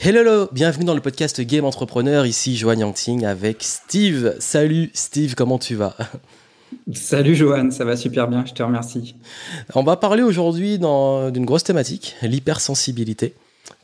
Hello, hello, bienvenue dans le podcast Game Entrepreneur. Ici Joanne Yangting avec Steve. Salut Steve, comment tu vas? Salut Johan, ça va super bien, je te remercie. On va parler aujourd'hui d'une grosse thématique, l'hypersensibilité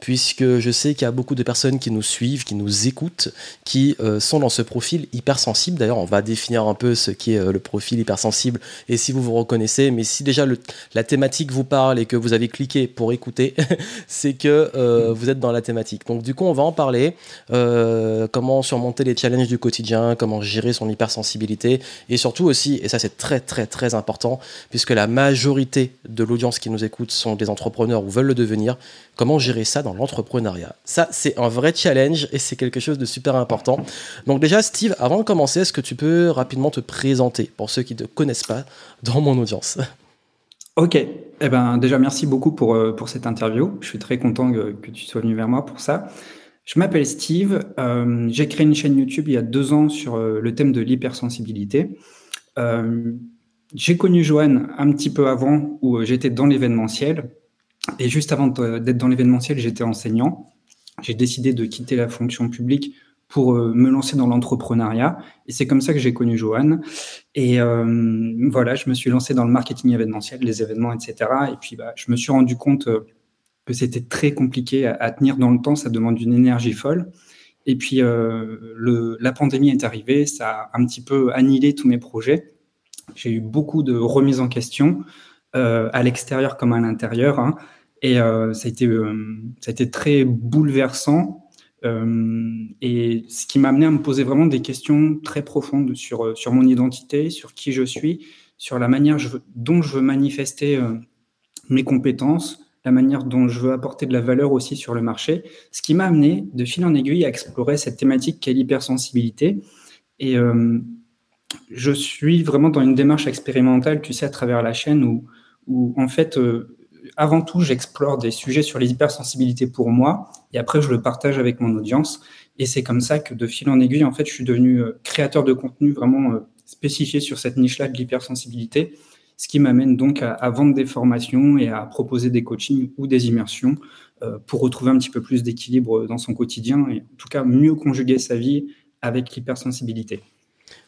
puisque je sais qu'il y a beaucoup de personnes qui nous suivent, qui nous écoutent, qui euh, sont dans ce profil hypersensible. D'ailleurs, on va définir un peu ce qui est euh, le profil hypersensible et si vous vous reconnaissez. Mais si déjà la thématique vous parle et que vous avez cliqué pour écouter, c'est que euh, vous êtes dans la thématique. Donc du coup, on va en parler. comment surmonter les challenges du quotidien, comment gérer son hypersensibilité et surtout aussi, et ça c'est très très très important, puisque la majorité de l'audience qui nous écoute sont des entrepreneurs ou veulent le devenir, comment gérer ça dans l'entrepreneuriat. Ça, c'est un vrai challenge et c'est quelque chose de super important. Donc déjà, Steve, avant de commencer, est-ce que tu peux rapidement te présenter pour ceux qui ne te connaissent pas dans mon audience? Ok, eh ben, déjà merci beaucoup pour, euh, pour cette interview. Je suis très content que, tu sois venu vers moi pour ça. Je m'appelle Steve, euh, j'ai créé une chaîne YouTube il y a deux ans sur euh, le thème de l'hypersensibilité. j'ai connu Joanne un petit peu avant où j'étais dans l'événementiel et juste avant d'être dans l'événementiel, j'étais enseignant. J'ai décidé de quitter la fonction publique pour euh, me lancer dans l'entrepreneuriat. Et c'est comme ça que j'ai connu Johan. Et euh, voilà, je me suis lancé dans le marketing événementiel, les événements, etc. Et puis, bah, je me suis rendu compte euh, que c'était très compliqué à, tenir dans le temps. Ça demande une énergie folle. Et puis, la pandémie est arrivée. Ça a un petit peu annihilé tous mes projets. J'ai eu beaucoup de remises en question. À l'extérieur comme à l'intérieur. Hein. Et euh, ça, a été, euh, ça a été très bouleversant. Euh, et ce qui m'a amené à me poser vraiment des questions très profondes sur, sur mon identité, sur qui je suis, sur la manière dont je veux manifester mes compétences, la manière dont je veux apporter de la valeur aussi sur le marché, ce qui m'a amené de fil en aiguille à explorer cette thématique qu'est l'hypersensibilité. Et je suis vraiment dans une démarche expérimentale, tu sais, à travers la chaîne où, où en fait, avant tout, j'explore des sujets sur les hypersensibilités pour moi, et après, je le partage avec mon audience. Et c'est comme ça que, de fil en aiguille, en fait, je suis devenu euh, créateur de contenu vraiment euh, spécifié sur cette niche-là de l'hypersensibilité, ce qui m'amène donc à, vendre des formations et à proposer des coachings ou des immersions euh, pour retrouver un petit peu plus d'équilibre dans son quotidien et en tout cas mieux conjuguer sa vie avec l'hypersensibilité.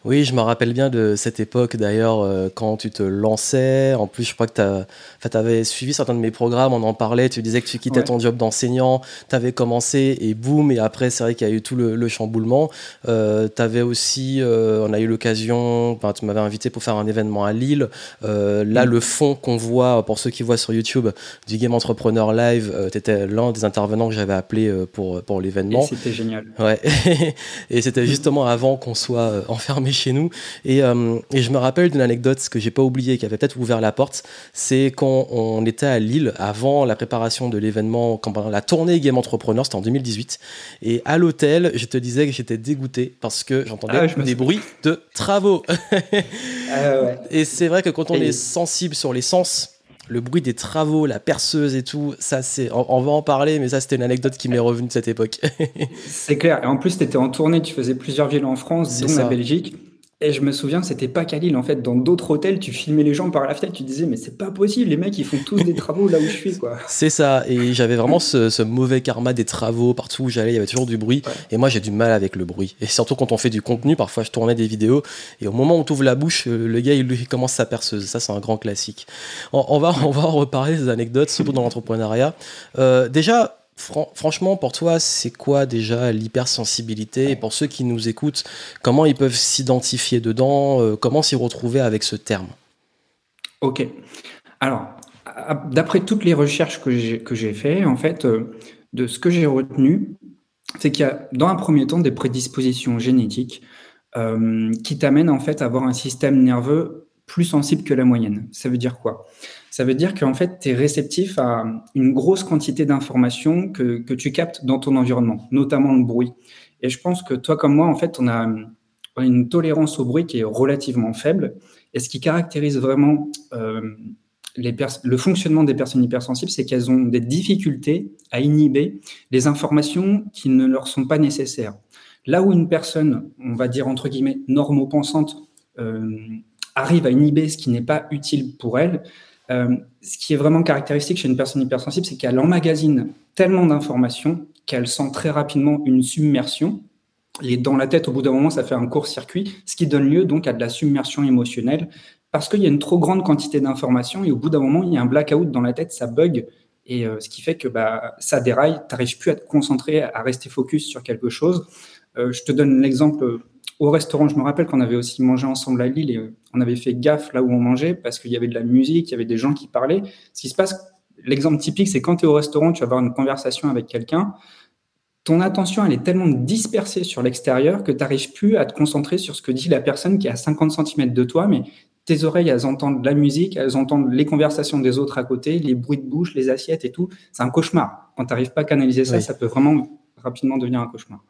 Oui, je me rappelle bien de cette époque d'ailleurs euh, quand tu te lançais. En plus, je crois que tu avais suivi certains de mes programmes, on en parlait. Tu disais que tu quittais ton job d'enseignant, tu avais commencé et boum, et après, c'est vrai qu'il y a eu tout le, chamboulement. Euh, tu avais aussi, euh, on a eu l'occasion, tu m'avais invité pour faire un événement à Lille. là, mm. le fond qu'on voit, pour ceux qui voient sur YouTube, du Game Entrepreneur Live, tu étais l'un des intervenants que j'avais appelé pour, pour l'événement. C'était génial. Ouais, et c'était justement avant qu'on soit enfermé chez nous. Euh, et, je me rappelle d'une anecdote que j'ai pas oubliée, qui avait peut-être ouvert la porte. C'est quand on était à Lille, avant la préparation de l'événement, la tournée Game Entrepreneur, c'était en 2018. Et à l'hôtel, je te disais que j'étais dégoûté parce que j'entendais ah des bruits de travaux. Ah et c'est vrai que quand on est sensible sur les sens, le bruit des travaux, la perceuse et tout, ça c'est, on, va en parler, mais ça c'était une anecdote qui m'est revenue de cette époque. c'est clair. Et en plus, tu étais en tournée, tu faisais plusieurs villes en France, dont la Belgique. Et je me souviens, c'était pas qu'à Lille. En fait, dans d'autres hôtels, tu filmais les gens par la fenêtre, tu disais, mais c'est pas possible, les mecs, ils font tous des travaux là où je suis, quoi. C'est ça. Et j'avais vraiment ce, mauvais karma des travaux. Partout où j'allais, il y avait toujours du bruit. Et moi, j'ai du mal avec le bruit. Et surtout quand on fait du contenu, parfois, je tournais des vidéos. Et au moment où tu ouvres la bouche, euh, le gars, il, commence sa perceuse. Ça, c'est un grand classique. On, va, on va en reparler des anecdotes, surtout dans l'entrepreneuriat. Euh, déjà, franchement, pour toi, c'est quoi déjà l'hypersensibilité Et pour ceux qui nous écoutent, comment ils peuvent s'identifier dedans euh, Comment s'y retrouver avec ce terme? Ok. Alors, d'après toutes les recherches que j'ai faites, en fait, euh, de ce que j'ai retenu, c'est qu'il y a dans un premier temps des prédispositions génétiques euh, qui t'amènent en fait à avoir un système nerveux plus sensible que la moyenne. Ça veut dire quoi? Ça veut dire qu'en fait, tu es réceptif à une grosse quantité d'informations que, que, tu captes dans ton environnement, notamment le bruit. Et je pense que toi comme moi, en fait, on a une tolérance au bruit qui est relativement faible. Et ce qui caractérise vraiment euh, les le fonctionnement des personnes hypersensibles, c'est qu'elles ont des difficultés à inhiber les informations qui ne leur sont pas nécessaires. Là où une personne, on va dire entre guillemets, normopensante, euh, arrive à inhiber ce qui n'est pas utile pour elle, euh, ce qui est vraiment caractéristique chez une personne hypersensible, c'est qu'elle emmagasine tellement d'informations qu'elle sent très rapidement une submersion. Et dans la tête, au bout d'un moment, ça fait un court-circuit, ce qui donne lieu donc à de la submersion émotionnelle, parce qu'il y a une trop grande quantité d'informations, et au bout d'un moment, il y a un blackout dans la tête, ça bug, et euh, ce qui fait que bah, ça déraille, tu n'arrives plus à te concentrer, à rester focus sur quelque chose. Euh, je te donne l'exemple au restaurant, je me rappelle qu'on avait aussi mangé ensemble à Lille et on avait fait gaffe là où on mangeait parce qu'il y avait de la musique, il y avait des gens qui parlaient. Ce qui se passe, l'exemple typique, c'est quand tu es au restaurant, tu vas avoir une conversation avec quelqu'un, ton attention, elle est tellement dispersée sur l'extérieur que tu n'arrives plus à te concentrer sur ce que dit la personne qui est à 50 cm de toi, mais tes oreilles, elles entendent la musique, elles entendent les conversations des autres à côté, les bruits de bouche, les assiettes et tout. C'est un cauchemar. Quand tu n'arrives pas à canaliser ça, ça peut vraiment rapidement devenir un cauchemar.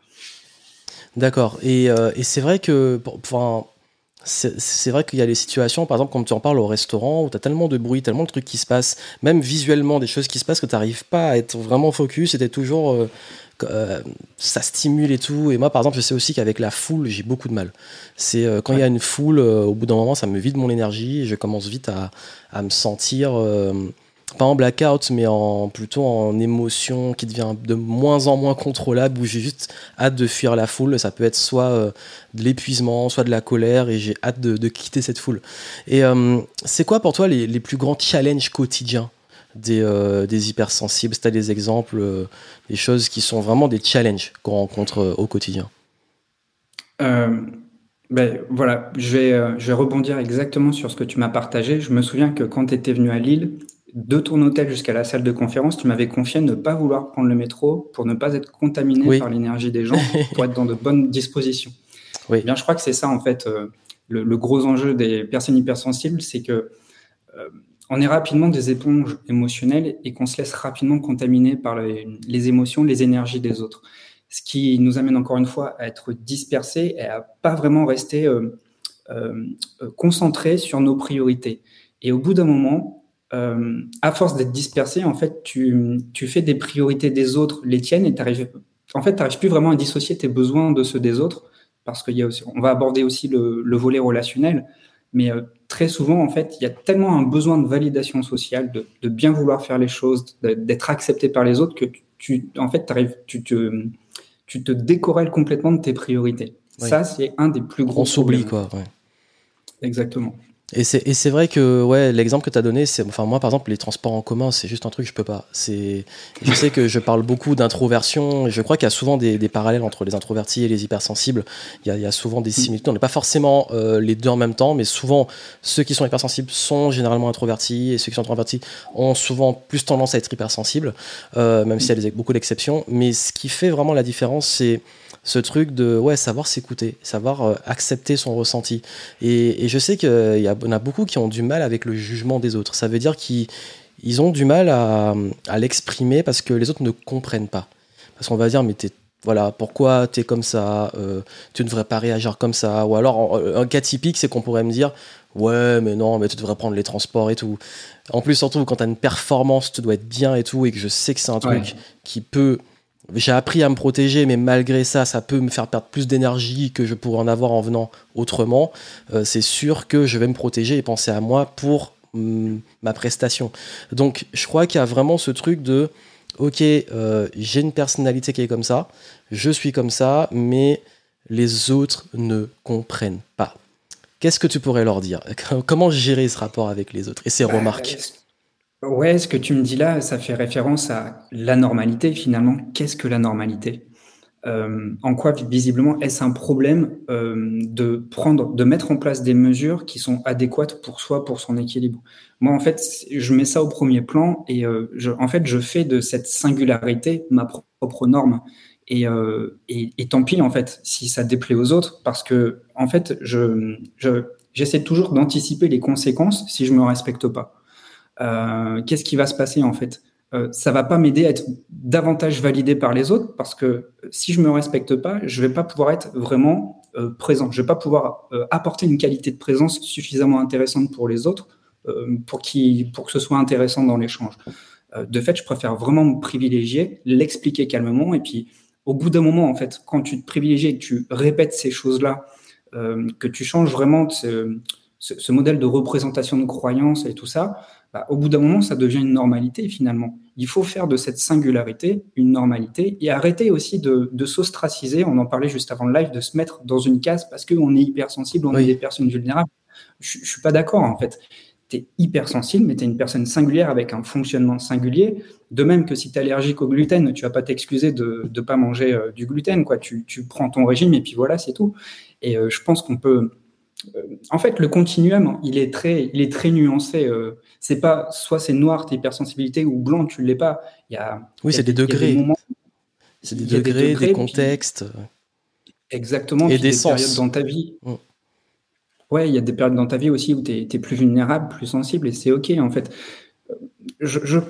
D'accord. Et, euh, et c'est vrai que, enfin, c'est vrai qu'il y a des situations, par exemple, comme tu en parles au restaurant, où tu as tellement de bruit, tellement de trucs qui se passent, même visuellement, des choses qui se passent, que tu n'arrives pas à être vraiment focus. C'était toujours. Euh, euh, ça stimule et tout. Et moi, par exemple, je sais aussi qu'avec la foule, j'ai beaucoup de mal. C'est quand il y a une foule, au bout d'un moment, ça me vide mon énergie et je commence vite à, à me sentir pas en blackout, mais en plutôt en émotion qui devient de moins en moins contrôlable, où j'ai juste hâte de fuir la foule. Ça peut être soit euh, de l'épuisement, soit de la colère, et j'ai hâte de, quitter cette foule. Et euh, c'est quoi pour toi les, plus grands challenges quotidiens des, euh, des hypersensibles? Si tu as des exemples, des choses qui sont vraiment des challenges qu'on rencontre au quotidien ben, voilà, je vais, je vais rebondir exactement sur ce que tu m'as partagé. Je me souviens que quand tu étais venu à Lille, de ton hôtel jusqu'à la salle de conférence, tu m'avais confié ne pas vouloir prendre le métro pour ne pas être contaminé par l'énergie des gens, pour être dans de bonnes dispositions. Oui. Eh bien, je crois que c'est ça, en fait, euh, le, gros enjeu des personnes hypersensibles, c'est que euh, on est rapidement des éponges émotionnelles et qu'on se laisse rapidement contaminer par les, émotions, les énergies des autres. Ce qui nous amène encore une fois à être dispersés et à pas vraiment rester euh, concentrés sur nos priorités. Et au bout d'un moment, euh, à force d'être dispersé, en fait, tu, tu, fais des priorités des autres, les tiennes, et t'arrives, en fait, tu n'arrives plus vraiment à dissocier tes besoins de ceux des autres, parce qu'il y a aussi, on va aborder aussi le, le volet relationnel, mais euh, très souvent, en fait, il y a tellement un besoin de validation sociale, de, de bien vouloir faire les choses, d'être accepté par les autres, que tu, en fait, arrives, tu te, tu te décorrèles complètement de tes priorités. Ça, c'est un des plus gros. On s'oublie, quoi. Ouais. Exactement. Et c'est vrai que ouais, l'exemple que tu as donné, c'est enfin moi par exemple les transports en commun, c'est juste un truc que je peux pas. C'est je sais que je parle beaucoup d'introversion et je crois qu'il y a souvent des, des, parallèles entre les introvertis et les hypersensibles. Il y a, il y a souvent des similitudes. On n'est pas forcément euh, les deux en même temps, mais souvent ceux qui sont hypersensibles sont généralement introvertis et ceux qui sont introvertis ont souvent plus tendance à être hypersensibles, euh, même s'il y a beaucoup d'exceptions. Mais ce qui fait vraiment la différence, c'est ce truc de ouais, savoir s'écouter, savoir euh, accepter son ressenti. Et, je sais qu'il y, en a beaucoup qui ont du mal avec le jugement des autres. Ça veut dire qu'ils ils ont du mal à, l'exprimer parce que les autres ne comprennent pas. Parce qu'on va dire, mais t'es voilà, pourquoi tu es comme ça, euh, tu ne devrais pas réagir comme ça? Ou alors, un cas typique, c'est qu'on pourrait me dire, ouais, mais non, mais tu devrais prendre les transports et tout. En plus, surtout quand tu as une performance, tu dois être bien et tout, et que je sais que c'est un truc qui peut j'ai appris à me protéger, mais malgré ça, ça peut me faire perdre plus d'énergie que je pourrais en avoir en venant autrement. Euh, c'est sûr que je vais me protéger et penser à moi pour mm, ma prestation. Donc, je crois qu'il y a vraiment ce truc de, ok, euh, j'ai une personnalité qui est comme ça, je suis comme ça, mais les autres ne comprennent pas. Qu'est-ce que tu pourrais leur dire? Comment gérer ce rapport avec les autres? Et ces bah, remarques? Ouais, ce que tu me dis là, ça fait référence à la normalité finalement. Qu'est-ce que la normalité? Euh, En quoi visiblement est-ce un problème euh, de prendre, de mettre en place des mesures qui sont adéquates pour soi, pour son équilibre? Moi, en fait, je mets ça au premier plan et euh, je, en fait, je fais de cette singularité ma propre norme. Et, et, et, tant pis en fait si ça déplaît aux autres parce que en fait je j'essaie toujours d'anticiper les conséquences si je me respecte pas. Euh, qu'est-ce qui va se passer en fait? Euh, ça va pas m'aider à être davantage validé par les autres parce que si je me respecte pas, je vais pas pouvoir être vraiment euh, présent. Je vais pas pouvoir apporter une qualité de présence suffisamment intéressante pour les autres pour, qui, pour que ce soit intéressant dans l'échange. de fait, je préfère vraiment me privilégier, l'expliquer calmement et puis au bout d'un moment, en fait, quand tu te privilégies et que tu répètes ces choses-là, que tu changes vraiment ce, ce, modèle de représentation de croyance et tout ça, bah, au bout d'un moment, ça devient une normalité finalement. Il faut faire de cette singularité une normalité et arrêter aussi de, de s'ostraciser. On en parlait juste avant le live, de se mettre dans une case parce qu'on est hypersensible, on est des personnes vulnérables. Je, je suis pas d'accord en fait tu es hypersensible, mais tu es une personne singulière avec un fonctionnement singulier. De même que si tu es allergique au gluten, tu vas pas t'excuser de ne pas manger euh, du gluten. Quoi. Tu, tu, prends ton régime et puis voilà, c'est tout. Et euh, je pense qu'on peut. Euh, en fait, le continuum, il est très, il est très nuancé. c'est pas soit c'est noir, ta hypersensibilité, ou blanc, tu l'es pas. Il y a, oui, c'est des, degrés. C'est des, degrés, des, contextes. exactement. Et des, des périodes dans ta vie. Mm. Ouais, il y a des périodes dans ta vie aussi où tu es, plus vulnérable, plus sensible, et c'est OK, en fait. Je, je,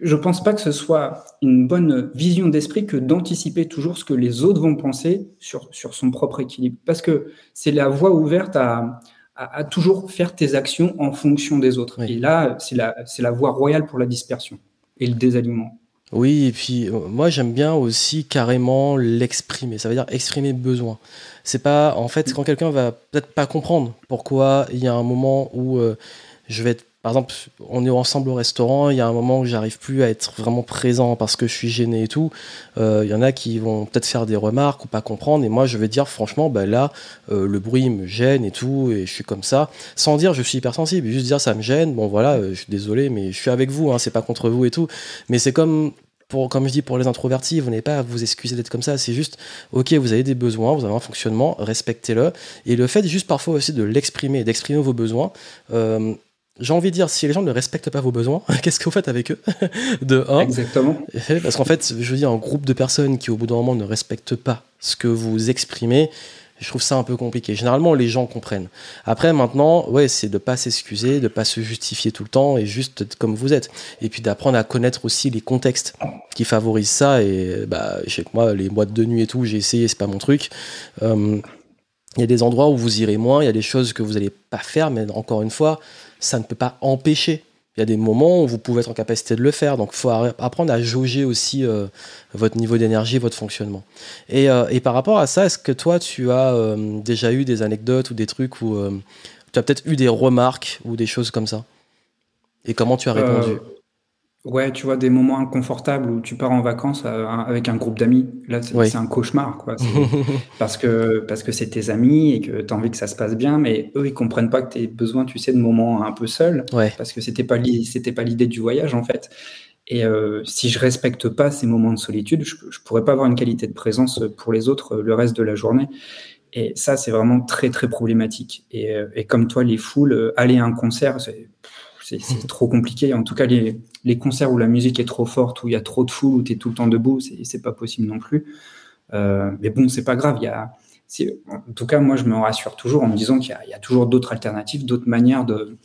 je pense pas que ce soit une bonne vision d'esprit que d'anticiper toujours ce que les autres vont penser sur, sur son propre équilibre. Parce que c'est la voie ouverte à, à, toujours faire tes actions en fonction des autres. Et là, c'est la, la voie royale pour la dispersion et le désalignement. Oui, et puis euh, moi j'aime bien aussi carrément l'exprimer. Ça veut dire exprimer besoin. C'est pas, en fait, quand quelqu'un va peut-être pas comprendre pourquoi il y a un moment où euh, je vais être, par exemple, on est ensemble au restaurant, il y a un moment où j'arrive plus à être vraiment présent parce que je suis gêné et tout. Euh, il y en a qui vont peut-être faire des remarques ou pas comprendre, et moi je vais dire franchement, bah là, le bruit me gêne et tout, et je suis comme ça, sans dire je suis hypersensible, juste dire ça me gêne. Bon voilà, je suis désolé, mais je suis avec vous, hein, c'est pas contre vous et tout. Mais c'est comme comme je dis, pour les introvertis, vous n'avez pas à vous excuser d'être comme ça. C'est juste, ok, vous avez des besoins, vous avez un fonctionnement, respectez-le. Et le fait, juste parfois aussi de l'exprimer, d'exprimer vos besoins. Euh, j'ai envie de dire, si les gens ne respectent pas vos besoins, qu'est-ce que vous faites avec eux De un. Exactement. Parce qu'en fait, je veux dire, un groupe de personnes qui, au bout d'un moment, ne respectent pas ce que vous exprimez, je trouve ça un peu compliqué. Généralement, les gens comprennent. Après, maintenant, ouais, c'est de pas s'excuser, de pas se justifier tout le temps et juste être comme vous êtes. Et puis d'apprendre à connaître aussi les contextes qui favorisent ça. Et bah, je sais que moi, les boîtes de nuit et tout, j'ai essayé, c'est pas mon truc. Euh, il y a des endroits où vous irez moins, il y a des choses que vous n'allez pas faire, mais encore une fois, ça ne peut pas empêcher il y a des moments où vous pouvez être en capacité de le faire. Donc, il faut apprendre à jauger aussi euh, votre niveau d'énergie, votre fonctionnement. Euh, et, par rapport à ça, est-ce que toi, tu as euh, déjà eu des anecdotes ou des trucs où tu as peut-être eu des remarques ou des choses comme ça? Et comment tu as répondu? Ouais, tu vois, des moments inconfortables où tu pars en vacances euh, avec un groupe d'amis. Là, c'est un cauchemar, quoi. parce que parce que c'est tes amis et que tu as envie que ça se passe bien, mais eux, ils comprennent pas que tu as besoin, tu sais, de moments un peu seuls. Parce que c'était pas c'était pas l'idée du voyage, en fait. Et euh, si je respecte pas ces moments de solitude, je, je pourrais pas avoir une qualité de présence pour les autres euh, le reste de la journée. Et ça, c'est vraiment très, très problématique. Et, et comme toi, les foules, aller à un concert, c'est c'est trop compliqué. En tout cas, les, les, concerts où la musique est trop forte, où il y a trop de foule, où tu es tout le temps debout, c'est pas possible non plus. Euh, mais bon, c'est pas grave. Y a, en tout cas, moi, je me rassure toujours en me disant qu'il y, a toujours d'autres alternatives, d'autres manières de,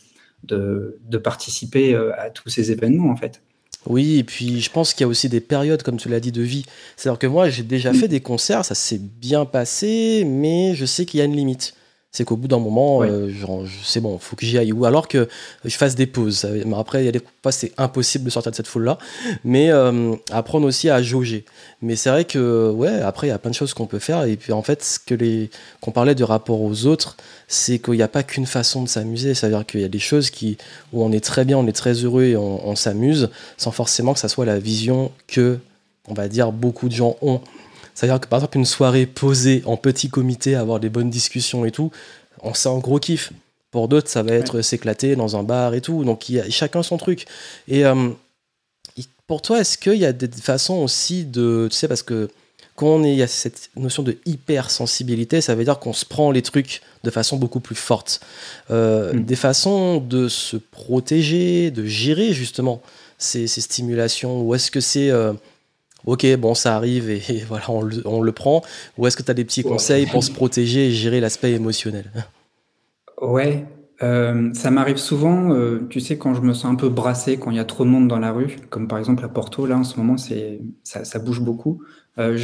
de, de, participer euh, à tous ces événements, en fait. Oui, et puis je pense qu'il y a aussi des périodes, comme tu l'as dit, de vie. C'est-à-dire que moi, j'ai déjà fait des concerts, ça s'est bien passé, mais je sais qu'il y a une limite c'est qu'au bout d'un moment, euh, c'est bon, faut que j'y aille. Ou alors que je fasse des pauses. après, il y a des fois, c'est impossible de sortir de cette foule-là. Mais euh, apprendre aussi à jauger. Mais c'est vrai que, ouais, après, il y a plein de choses qu'on peut faire. Et puis, en fait, ce que les, qu'on parlait de rapport aux autres, c'est qu'il n'y a pas qu'une façon de s'amuser. C'est-à-dire qu'il y a des choses qui, où on est très bien, on est très heureux et on, on s'amuse, sans forcément que ça soit la vision que, on va dire, beaucoup de gens ont. C'est-à-dire que par exemple, une soirée posée en petit comité, avoir des bonnes discussions et tout, on sent un gros kiff. Pour d'autres, ça va être s'éclater dans un bar et tout. Donc, il y a chacun son truc. Et euh, pour toi, est-ce qu'il y a des façons aussi de. Tu sais, parce que quand on est, il y a cette notion de hypersensibilité, ça veut dire qu'on se prend les trucs de façon beaucoup plus forte. Euh, mm. Des façons de se protéger, de gérer justement ces, stimulations, ou est-ce que c'est. Euh, ok, bon, ça arrive et, voilà, on le, prend Ou est-ce que tu as des petits conseils pour se protéger et gérer l'aspect émotionnel? Ouais, euh, ça m'arrive souvent, euh, tu sais, quand je me sens un peu brassé, quand il y a trop de monde dans la rue, comme par exemple à Porto, là en ce moment, c'est ça, bouge beaucoup. Euh,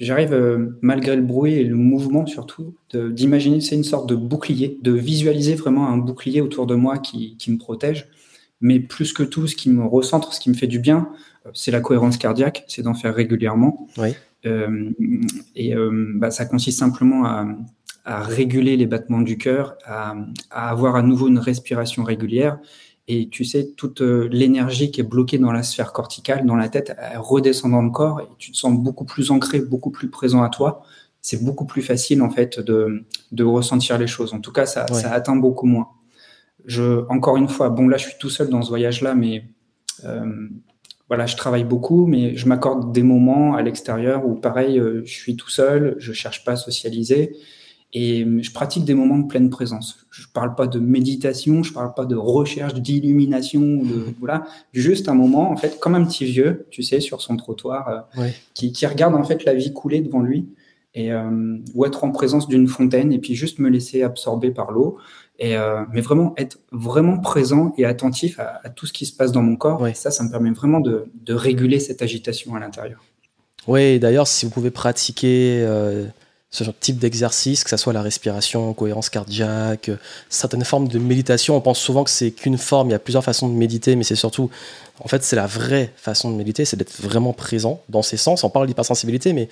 j'arrive, malgré le bruit et le mouvement surtout, d'imaginer, c'est une sorte de bouclier, de visualiser vraiment un bouclier autour de moi qui, qui me protège. Mais plus que tout, ce qui me recentre, ce qui me fait du bien, c'est la cohérence cardiaque, c'est d'en faire régulièrement. Euh, et euh, bah, ça consiste simplement à, réguler les battements du cœur, à, avoir à nouveau une respiration régulière Et tu sais, toute l'énergie qui est bloquée dans la sphère corticale, dans la tête, elle redescend dans le corps et tu te sens beaucoup plus ancré, beaucoup plus présent à toi. C'est beaucoup plus facile en fait de, de ressentir les choses. En tout cas, ça, ça atteint beaucoup moins. Je, encore une fois, bon là, je suis tout seul dans ce voyage-là, mais euh, voilà, je travaille beaucoup, mais je m'accorde des moments à l'extérieur où, pareil, euh, je suis tout seul, je cherche pas à socialiser et je pratique des moments de pleine présence. Je parle pas de méditation, je parle pas de recherche d'illumination, de voilà, juste un moment en fait, comme un petit vieux, tu sais, sur son trottoir, euh, qui, qui, regarde en fait la vie couler devant lui et ou être en présence d'une fontaine et puis juste me laisser absorber par l'eau et euh, mais vraiment être vraiment présent et attentif à, tout ce qui se passe dans mon corps. Et ça, ça me permet vraiment de, de réguler cette agitation à l'intérieur. Oui, d'ailleurs, si vous pouvez pratiquer euh, ce type d'exercice, que ce soit la respiration, cohérence cardiaque, certaines formes de méditation, on pense souvent que c'est qu'une forme, il y a plusieurs façons de méditer, mais c'est surtout, en fait, c'est la vraie façon de méditer, c'est d'être vraiment présent dans ces sens. On parle d'hypersensibilité, mais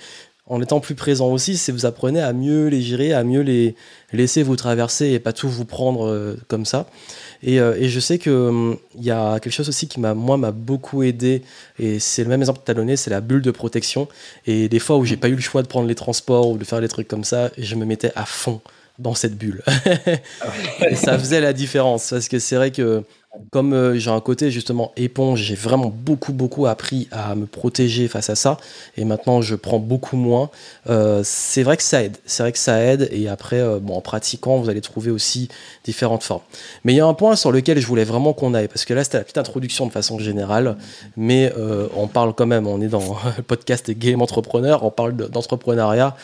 en étant plus présent aussi, c'est vous apprenez à mieux les gérer, à mieux les laisser vous traverser et pas tout vous prendre euh, comme ça. Et, euh, je sais que hum, y a quelque chose aussi qui m'a moi m'a beaucoup aidé et c'est le même exemple que tu as donné, c'est la bulle de protection. Et des fois où j'ai pas eu le choix de prendre les transports ou de faire des trucs comme ça, je me mettais à fond dans cette bulle. Et ça faisait la différence parce que c'est vrai que comme euh, j'ai un côté justement éponge, j'ai vraiment beaucoup beaucoup appris à me protéger face à ça. Et maintenant, je prends beaucoup moins. Euh, c'est vrai que ça aide. C'est vrai que ça aide. Et après, euh, bon, en pratiquant, vous allez trouver aussi différentes formes. Mais il y a un point sur lequel je voulais vraiment qu'on aille, parce que là, c'était la petite introduction de façon générale. Mais on parle quand même. On est dans le podcast Game Entrepreneur. On parle d'entrepreneuriat,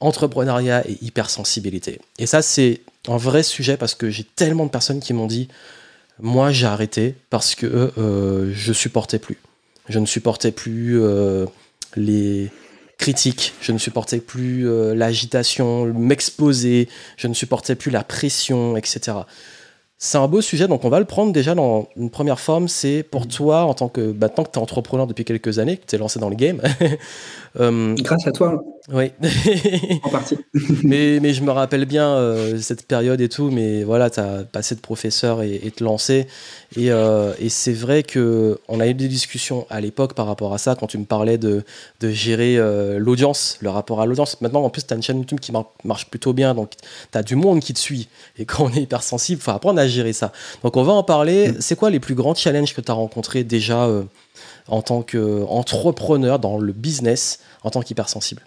entrepreneuriat et hypersensibilité. Et ça, c'est un vrai sujet parce que j'ai tellement de personnes qui m'ont dit moi, j'ai arrêté parce que euh, je supportais plus. Je ne supportais plus euh, les critiques, je ne supportais plus euh, l'agitation, m'exposer, je ne supportais plus la pression, etc. C'est un beau sujet, donc on va le prendre déjà dans une première forme. C'est pour toi, en tant que maintenant que tu es entrepreneur depuis quelques années, que tu es lancé dans le game. Grâce à toi. Oui. en partie. mais, mais je me rappelle bien euh, cette période et tout, mais voilà, tu as passé de professeur et, et te lancer. Et, euh, et c'est vrai que on a eu des discussions à l'époque par rapport à ça, quand tu me parlais de, de gérer euh, l'audience, le rapport à l'audience. Maintenant, en plus, tu as une chaîne YouTube qui marche plutôt bien, donc tu as du monde qui te suit. Et quand on est hypersensible, il faut apprendre à gérer ça. Donc on va en parler. Mm. C'est quoi les plus grands challenges que tu as rencontrés déjà en tant qu'entrepreneur dans le business, en tant qu'hypersensible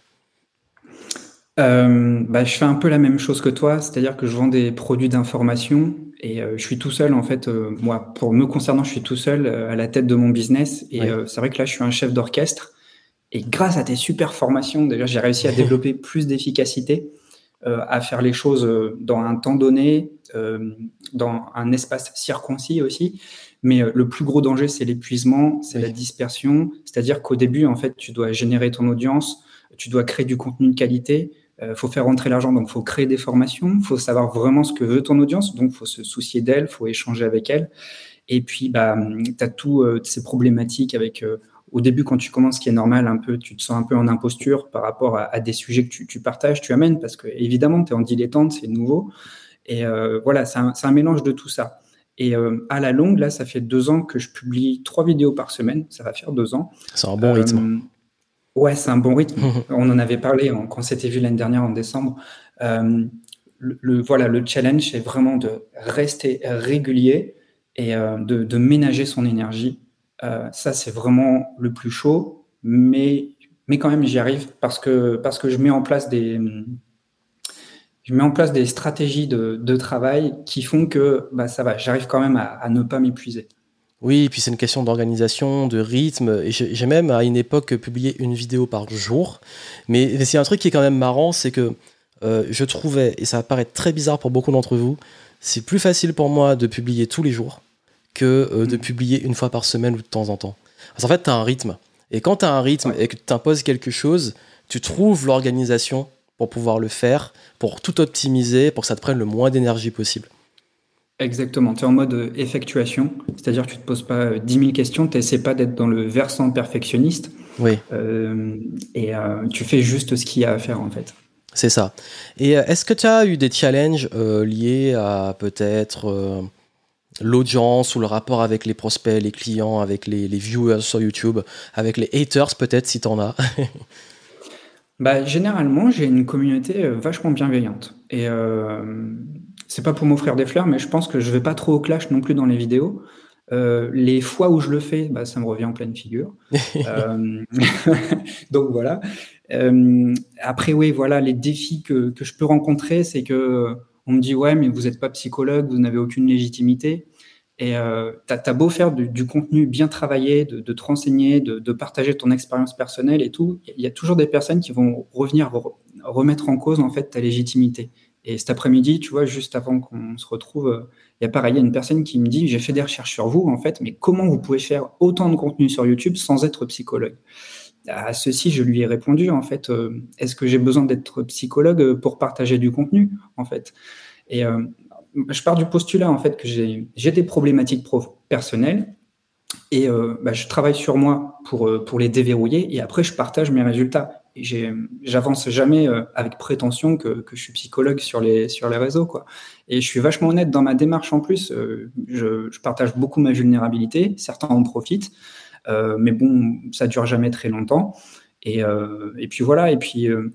euh, bah, je fais un peu la même chose que toi, c'est-à-dire que je vends des produits d'information et euh, je suis tout seul en fait. Euh, moi, pour me concernant, je suis tout seul à la tête de mon business et c'est vrai que là, je suis un chef d'orchestre et grâce à tes super formations, d'ailleurs, j'ai réussi à développer plus d'efficacité, à faire les choses dans un temps donné, dans un espace circoncis aussi. Mais le plus gros danger, c'est l'épuisement, c'est la dispersion. C'est-à-dire qu'au début, en fait, tu dois générer ton audience, tu dois créer du contenu de qualité, il euh, faut faire rentrer l'argent, donc faut créer des formations, faut savoir vraiment ce que veut ton audience, donc faut se soucier d'elle, faut échanger avec elle. Et puis, bah, tu as toutes euh, ces problématiques avec, euh, au début, quand tu commences, ce qui est normal, un peu, tu te sens un peu en imposture par rapport à, des sujets que tu, partages, tu amènes, parce que évidemment, tu es en dilettante, c'est nouveau. Et voilà, c'est un, un, mélange de tout ça. Et à la longue, là, ça fait deux ans que je publie trois vidéos par semaine. Ça va faire deux ans. C'est un bon rythme. Ouais, c'est un bon rythme. On en avait parlé quand on s'était vu l'année dernière en décembre. Euh, le, voilà, le challenge, c'est vraiment de rester régulier et euh, de, ménager son énergie. Euh, ça, c'est vraiment le plus chaud, mais, mais quand même, j'y arrive parce que, parce que je mets en place des, je mets en place des stratégies de, travail qui font que bah, ça va, j'arrive quand même à ne pas m'épuiser. Oui, et puis c'est une question d'organisation, de rythme. J'ai même à une époque publié une vidéo par jour. Mais, c'est un truc qui est quand même marrant, c'est que euh, je trouvais, et ça va paraître très bizarre pour beaucoup d'entre vous, c'est plus facile pour moi de publier tous les jours que euh, de mm. publier une fois par semaine ou de temps en temps. Parce qu'en fait, tu as un rythme. Et quand tu as un rythme et que tu t'imposes quelque chose, tu trouves l'organisation pour pouvoir le faire, pour tout optimiser, pour que ça te prenne le moins d'énergie possible. Exactement, tu es en mode euh, effectuation, c'est-à-dire que tu ne te poses pas 10 euh, 000 questions, tu n'essaies pas d'être dans le versant perfectionniste. Oui. Euh, et tu fais juste ce qu'il y a à faire en fait. C'est ça. Et est-ce que tu as eu des challenges liés à peut-être l'audience ou le rapport avec les prospects, les clients, avec les, viewers sur YouTube, avec les haters peut-être si tu en as? bah, Généralement, j'ai une communauté euh, vachement bienveillante. Et euh, c'est pas pour m'offrir des fleurs, mais je pense que je vais pas trop au clash non plus dans les vidéos. Euh, les fois où je le fais, bah, ça me revient en pleine figure. euh, donc voilà. Euh, après, oui, voilà, les défis que, que je peux rencontrer, c'est que on me dit ouais, mais vous n'êtes pas psychologue, vous n'avez aucune légitimité. Et euh, tu as, beau faire du, contenu bien travaillé, de, de te renseigner, de, partager ton expérience personnelle et tout, il y a toujours des personnes qui vont revenir remettre en cause en fait ta légitimité. Et cet après-midi, tu vois, juste avant qu'on se retrouve, il y a pareil, il y a une personne qui me dit, j'ai fait des recherches sur vous, en fait, mais comment vous pouvez faire autant de contenu sur YouTube sans être psychologue? À ceci, je lui ai répondu, en fait, euh, est-ce que j'ai besoin d'être psychologue pour partager du contenu, en fait? Euh, je pars du postulat, en fait, que j'ai des problématiques personnelles et euh, bah, je travaille sur moi pour, pour les déverrouiller et après, je partage mes résultats j'avance jamais euh, avec prétention que, que, je suis psychologue sur les, sur les réseaux. Quoi. Et je suis vachement honnête dans ma démarche en plus. Euh, je, je, partage beaucoup ma vulnérabilité. Certains en profitent. Euh, mais bon, ça dure jamais très longtemps. Et, euh, et puis voilà. Et puis euh,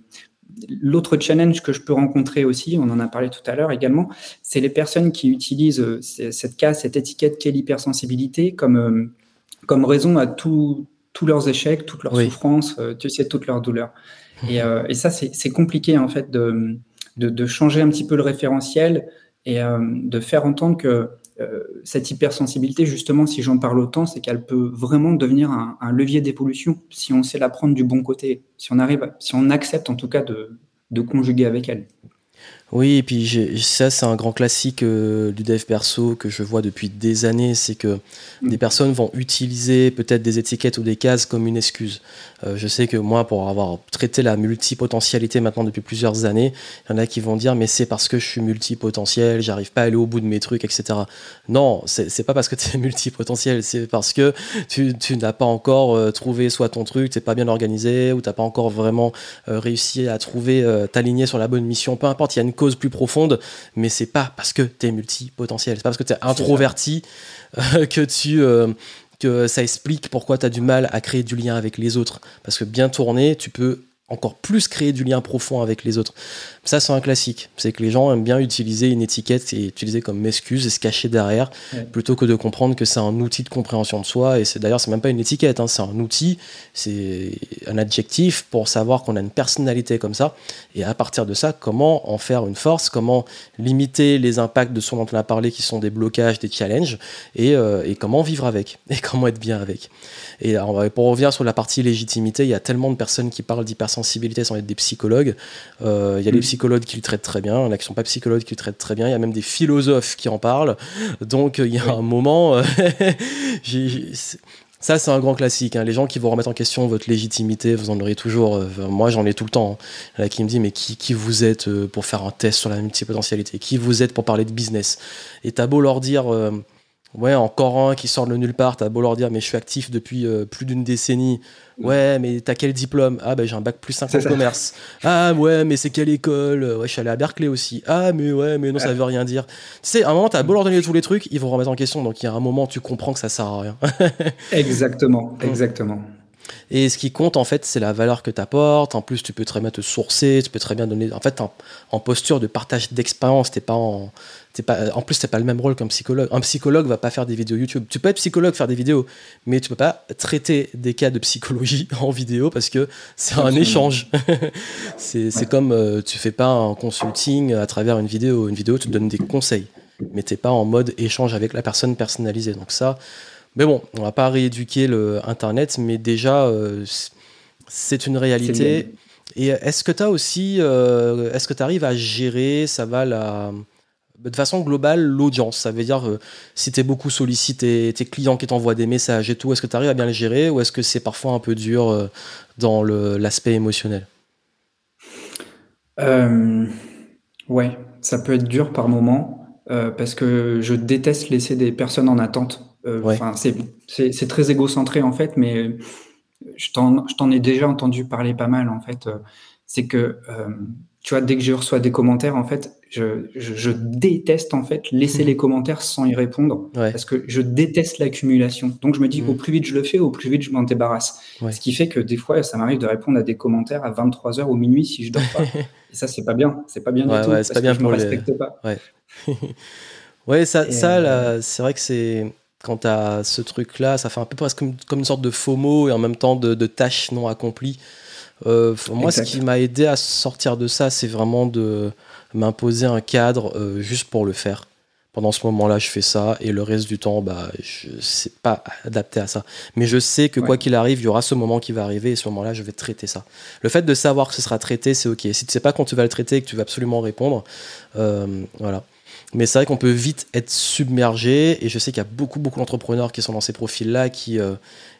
l'autre challenge que je peux rencontrer aussi, on en a parlé tout à l'heure également, c'est les personnes qui utilisent cette case, cette étiquette qu'est l'hypersensibilité comme, comme raison à tout, tous leurs échecs, toutes leurs souffrances, euh, tu sais, toutes leurs douleurs. Et, euh, et ça, c'est compliqué en fait de, de, de, changer un petit peu le référentiel et euh, de faire entendre que cette hypersensibilité, justement, si j'en parle autant, c'est qu'elle peut vraiment devenir un, levier d'évolution si on sait la prendre du bon côté, si on accepte en tout cas de conjuguer avec elle. Oui, et puis ça, c'est un grand classique euh, du dev perso que je vois depuis des années, c'est que mm. des personnes vont utiliser peut-être des étiquettes ou des cases comme une excuse. Euh, je sais que moi, pour avoir traité la multipotentialité maintenant depuis plusieurs années, il y en a qui vont dire mais c'est parce que je suis multipotentiel, j'arrive pas à aller au bout de mes trucs, etc. Non, c'est pas parce que tu es multipotentiel, c'est parce que tu, tu n'as pas encore euh, trouvé soit ton truc, t'es pas bien organisé, ou t'as pas encore vraiment réussi à trouver, t'aligner sur la bonne mission, peu importe, il y a une plus profonde, mais c'est pas parce que tu es multipotentiel, c'est pas parce que tu es introverti euh, que tu euh, que ça explique pourquoi tu as du mal à créer du lien avec les autres. Parce que bien tourné, tu peux encore plus créer du lien profond avec les autres. Ça, c'est un classique. C'est que les gens aiment bien utiliser une étiquette et utiliser comme excuse et se cacher derrière, plutôt que de comprendre que c'est un outil de compréhension de soi. Et c'est d'ailleurs, c'est même pas une étiquette, hein, c'est un outil, c'est un adjectif pour savoir qu'on a une personnalité comme ça. Et à partir de ça, comment en faire une force, comment limiter les impacts de ce dont on a parlé, qui sont des blocages, des challenges, et, euh, et comment vivre avec, et comment être bien avec. Et pour revenir sur la partie légitimité, il y a tellement de personnes qui parlent d'hypersensibilité sans être des psychologues. Euh, il y a des mm. Psychologues qui le traitent très bien, a qui ne sont pas psychologues qui le traitent très bien, il y a même des philosophes qui en parlent. Donc il y a un moment, euh, ça c'est un grand classique. Hein. Les gens qui vont remettre en question votre légitimité, vous en aurez toujours. Euh, moi j'en ai tout le temps. Hein. Qui me disent mais qui, qui vous êtes pour faire un test sur la multipotentialité? Qui vous êtes pour parler de business? Et t'as beau leur dire Ouais, encore un qui sort de nulle part, t'as beau leur dire, mais je suis actif depuis euh, plus d'une décennie. Ouais, mais t'as quel diplôme? Ah, ben j'ai un bac plus 5 en commerce. Ah, ouais, mais c'est quelle école? Ouais, je suis allé à Berkeley aussi. Ah, mais ouais, mais non, ça veut rien dire. Tu sais, à un moment, t'as beau leur donner tous les trucs, ils vont remettre en question. Donc, il y a un moment, tu comprends que ça sert à rien. exactement, exactement. Et ce qui compte, en fait, c'est la valeur que tu apportes. En plus, tu peux très bien te sourcer, tu peux très bien donner. En fait, en, posture de partage d'expérience, t'es pas en. pas, en plus, c'est pas le même rôle qu'un psychologue. Un psychologue va pas faire des vidéos YouTube. Tu peux être psychologue, faire des vidéos, mais tu peux pas traiter des cas de psychologie en vidéo parce que c'est un échange. c'est comme euh, tu fais pas un consulting à travers une vidéo. Une vidéo, tu te donnes des conseils, mais t'es pas en mode échange avec la personne personnalisée. Donc ça, mais bon, on va pas rééduquer le Internet, mais déjà, euh, c'est une réalité. Et est-ce que tu as aussi, euh, est-ce que tu arrives à gérer, ça va la, de façon globale, l'audience? Ça veut dire, euh, si tu es beaucoup sollicité, tes clients qui t'envoient des messages et tout, est-ce que tu arrives à bien les gérer ou est-ce que c'est parfois un peu dur dans l'aspect émotionnel? Ouais, ça peut être dur par moment parce que je déteste laisser des personnes en attente. Euh, c'est très égocentré en fait, mais je t'en ai déjà entendu parler pas mal en fait. c'est que tu vois, dès que je reçois des commentaires, en fait, je, je, déteste en fait laisser mmh. les commentaires sans y répondre parce que je déteste l'accumulation. Donc je me dis mmh. au plus vite je le fais, au plus vite je m'en débarrasse. Ce qui fait que des fois, ça m'arrive de répondre à des commentaires à 23h ou minuit si je dors pas. Et ça, c'est pas bien. C'est pas bien du tout. parce pas bien que je me respecte pas. Ouais, ça, ça euh. c'est vrai que c'est quand tu as ce truc-là, ça fait un peu presque comme, comme, une sorte de FOMO et en même temps de, de tâches non accomplies. Euh, moi, ce qui m'a aidé à sortir de ça, c'est vraiment de m'imposer un cadre euh, juste pour le faire. Pendant ce moment-là, je fais ça et le reste du temps, bah, je sais pas adapté à ça. Mais je sais que quoi qu'il arrive, il y aura ce moment qui va arriver et ce moment-là, je vais traiter ça. Le fait de savoir que ce sera traité, c'est ok. Si tu sais pas quand tu vas le traiter et que tu vas absolument répondre, euh, voilà. Mais c'est vrai qu'on peut vite être submergé et je sais qu'il y a beaucoup, beaucoup d'entrepreneurs qui sont dans ces profils-là qui,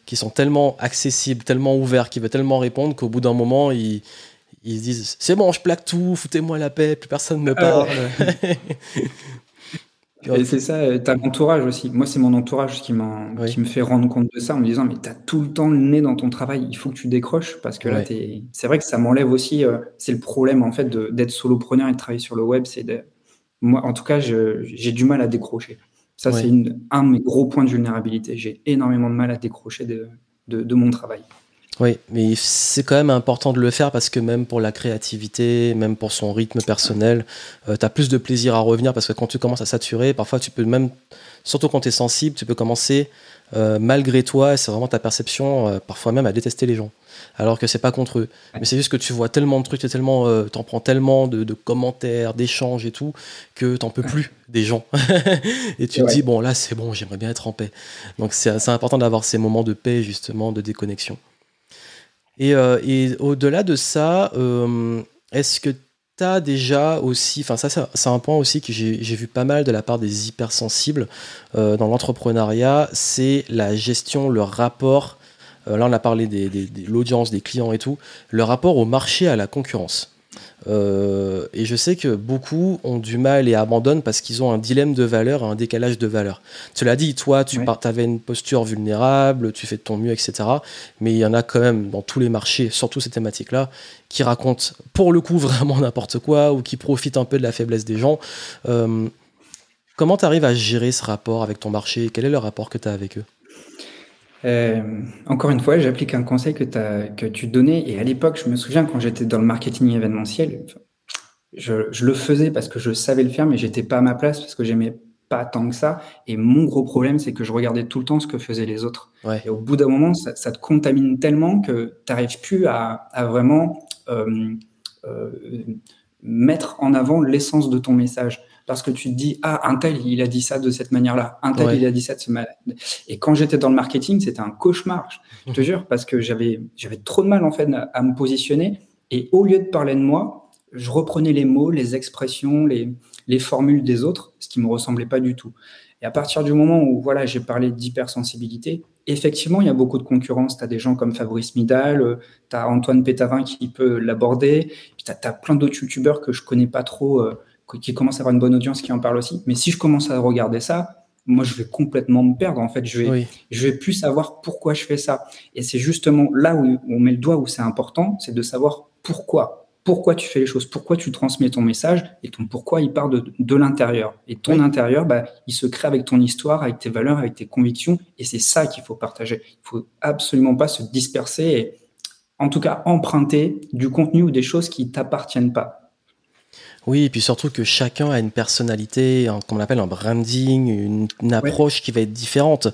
qui sont tellement accessibles, tellement ouverts, qui veulent tellement répondre qu'au bout d'un moment, ils, ils se disent C'est bon, je plaque tout, foutez-moi la paix, plus personne ne me parle. c'est ça, euh, tu as l'entourage aussi. Moi, c'est mon entourage qui, qui me fait rendre compte de ça en me disant Mais tu as tout le temps le nez dans ton travail, il faut que tu décroches parce que là, c'est vrai que ça m'enlève aussi. Euh, c'est le problème en fait d'être solopreneur et de travailler sur le web. C'est Moi, en tout cas, j'ai du mal à décrocher. Ça, c'est un de mes gros points de vulnérabilité. J'ai énormément de mal à décrocher de, de, mon travail. Oui, mais c'est quand même important de le faire parce que même pour la créativité, même pour son rythme personnel, euh, tu as plus de plaisir à revenir parce que quand tu commences à saturer, parfois tu peux même, surtout quand tu es sensible, tu peux commencer euh, malgré toi, c'est vraiment ta perception, euh, parfois même à détester les gens. Alors que c'est pas contre eux. Mais c'est juste que tu vois tellement de trucs, et tellement, euh, t'en prends tellement de, commentaires, d'échanges et tout, que t'en peux plus des gens. et tu te dis, bon, là, c'est bon, j'aimerais bien être en paix. Donc c'est important d'avoir ces moments de paix, justement, de déconnexion. Et, au-delà de ça, est-ce que tu as déjà aussi, enfin ça c'est un point aussi que j'ai vu pas mal de la part des hypersensibles euh, dans l'entrepreneuriat, c'est la gestion, le rapport, euh, là on a parlé de l'audience, des clients et tout, le rapport au marché, à la concurrence. Euh, et je sais que beaucoup ont du mal et abandonnent parce qu'ils ont un dilemme de valeur, un décalage de valeur. Cela dit, toi, tu avais une posture vulnérable, tu fais de ton mieux, etc. Mais il y en a quand même dans tous les marchés, surtout ces thématiques-là, qui racontent pour le coup vraiment n'importe quoi ou qui profitent un peu de la faiblesse des gens. Euh, comment tu arrives à gérer ce rapport avec ton marché? Quel est le rapport que tu as avec eux? Euh, encore une fois, j'applique un conseil que, as, que tu donnais. Et à l'époque, je me souviens quand j'étais dans le marketing événementiel, je, je, le faisais parce que je savais le faire, mais j'étais pas à ma place parce que j'aimais pas tant que ça. Et mon gros problème, c'est que je regardais tout le temps ce que faisaient les autres. Et au bout d'un moment, ça, ça, te contamine tellement que tu n'arrives plus à, à vraiment euh, euh, mettre en avant l'essence de ton message parce que tu te dis ah un tel il a dit ça de cette manière-là, un tel il a dit ça de cette manière. Et quand j'étais dans le marketing, c'était un cauchemar, je te jure, parce que j'avais j'avais trop de mal en fait à, me positionner. Et au lieu de parler de moi, je reprenais les mots, les expressions, les, les formules des autres, ce qui me ressemblait pas du tout. Et à partir du moment où voilà, j'ai parlé d'hypersensibilité, effectivement, il y a beaucoup de concurrence. Tu as des gens comme Fabrice Midal, euh, tu as Antoine Pétavin qui peut l'aborder, tu as, as, plein d'autres youtubeurs que je connais pas trop, euh, qui commence à avoir une bonne audience qui en parle aussi. Mais si je commence à regarder ça, moi, je vais complètement me perdre. En fait, je vais, je vais plus savoir pourquoi je fais ça. Et c'est justement là où on met le doigt où c'est important, c'est de savoir pourquoi. Pourquoi tu fais les choses, pourquoi tu transmets ton message et ton pourquoi il part de, de l'intérieur. Et ton intérieur, bah, il se crée avec ton histoire, avec tes valeurs, avec tes convictions. Et c'est ça qu'il faut partager. Il faut absolument pas se disperser et, en tout cas, emprunter du contenu ou des choses qui t'appartiennent pas. Oui, et puis surtout que chacun a une personnalité, un, comme on appelle un branding, une, approche qui va être différente.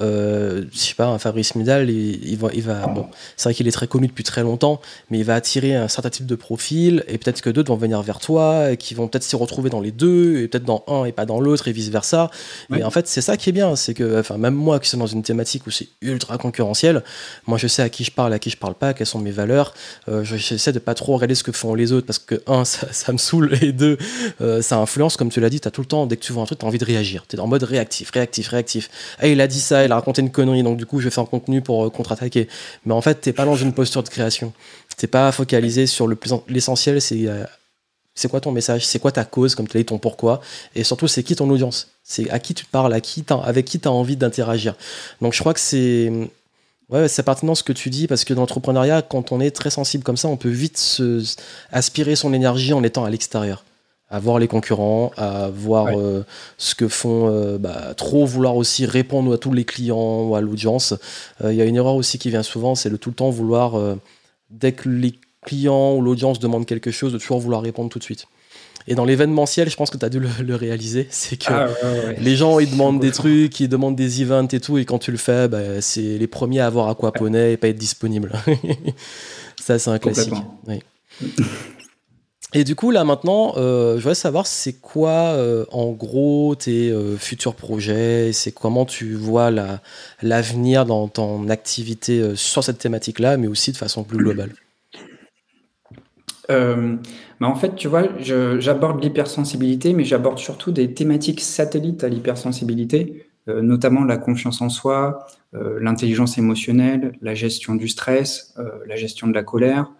Euh, je sais pas, un Fabrice Midal, il, va, il va bon, c'est vrai qu'il est très connu depuis très longtemps, mais il va attirer un certain type de profil, et peut-être que d'autres vont venir vers toi, et qui vont peut-être s'y retrouver dans les deux, et peut-être dans un et pas dans l'autre, et vice versa. Et en fait, c'est ça qui est bien, c'est que, enfin, même moi qui suis dans une thématique où c'est ultra concurrentiel, moi je sais à qui je parle, à qui je parle pas, quelles sont mes valeurs. Euh, j'essaie de pas trop regarder ce que font les autres, parce que un, ça, ça me saoule et deux, euh, ça influence, comme tu l'as dit, tu tout le temps, dès que tu vois un truc, tu as envie de réagir. Tu es en mode réactif, réactif, réactif. Ah, il a dit ça, il a raconté une connerie, donc du coup, je vais faire un contenu pour euh, contre-attaquer. Mais en fait, t'es pas dans une posture de création. T'es pas focalisé sur l'essentiel, c'est euh, c'est quoi ton message, c'est quoi ta cause, comme tu l'as dit, ton pourquoi, et surtout, c'est qui ton audience, c'est à qui tu parles, à qui avec qui tu as envie d'interagir. Donc, je crois que c'est Ouais, c'est pertinent ce que tu dis parce que dans l'entrepreneuriat, quand on est très sensible comme ça, on peut vite se, aspirer son énergie en étant à l'extérieur à voir les concurrents, à voir euh, ce que font, euh, bah, trop vouloir aussi répondre à tous les clients ou à l'audience. Euh, il y a une erreur aussi qui vient souvent, c'est de tout le temps vouloir, dès que les clients ou l'audience demandent quelque chose, de toujours vouloir répondre tout de suite. Et dans l'événementiel, je pense que tu as dû le, réaliser, c'est que ah, les gens, ils demandent des trucs, ils demandent des events et tout, et quand tu le fais, bah, c'est les premiers à avoir aquaponé et pas être disponible. Ça, c'est un classique. Oui. Et du coup, là maintenant, euh, je voudrais savoir c'est quoi euh, en gros tes euh, futurs projets, c'est comment tu vois l'avenir dans ton activité sur cette thématique-là, mais aussi de façon plus globale? Bah, en fait, tu vois, j'aborde l'hypersensibilité, mais j'aborde surtout des thématiques satellites à l'hypersensibilité, notamment la confiance en soi, l'intelligence émotionnelle, la gestion du stress, la gestion de la colère,